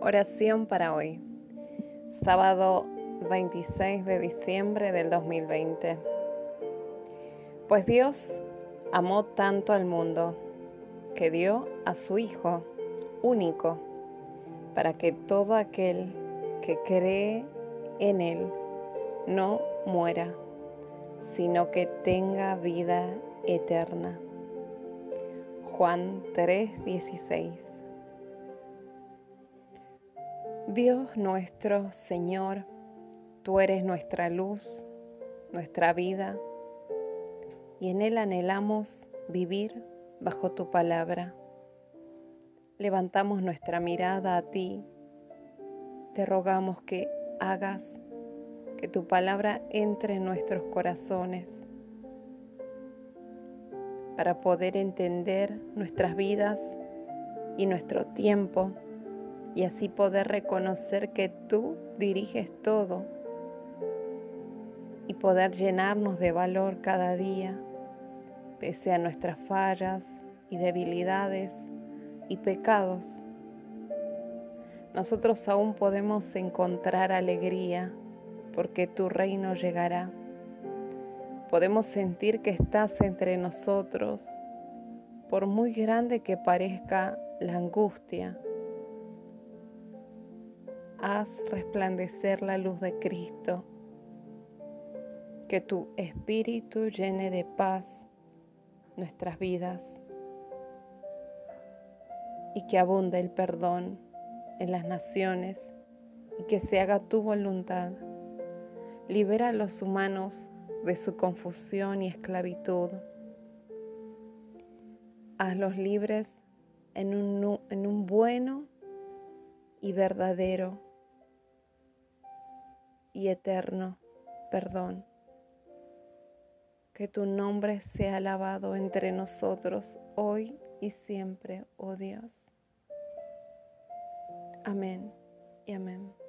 Oración para hoy, sábado 26 de diciembre del 2020. Pues Dios amó tanto al mundo que dio a su Hijo único para que todo aquel que cree en Él no muera, sino que tenga vida eterna. Juan 3:16 Dios nuestro Señor, tú eres nuestra luz, nuestra vida, y en Él anhelamos vivir bajo tu palabra. Levantamos nuestra mirada a ti, te rogamos que hagas que tu palabra entre en nuestros corazones para poder entender nuestras vidas y nuestro tiempo y así poder reconocer que tú diriges todo y poder llenarnos de valor cada día, pese a nuestras fallas y debilidades y pecados. Nosotros aún podemos encontrar alegría porque tu reino llegará. Podemos sentir que estás entre nosotros, por muy grande que parezca la angustia haz resplandecer la luz de Cristo. Que tu espíritu llene de paz nuestras vidas y que abunde el perdón en las naciones y que se haga tu voluntad. Libera a los humanos de su confusión y esclavitud. Hazlos libres en un, en un bueno y verdadero y eterno perdón. Que tu nombre sea alabado entre nosotros hoy y siempre, oh Dios. Amén y amén.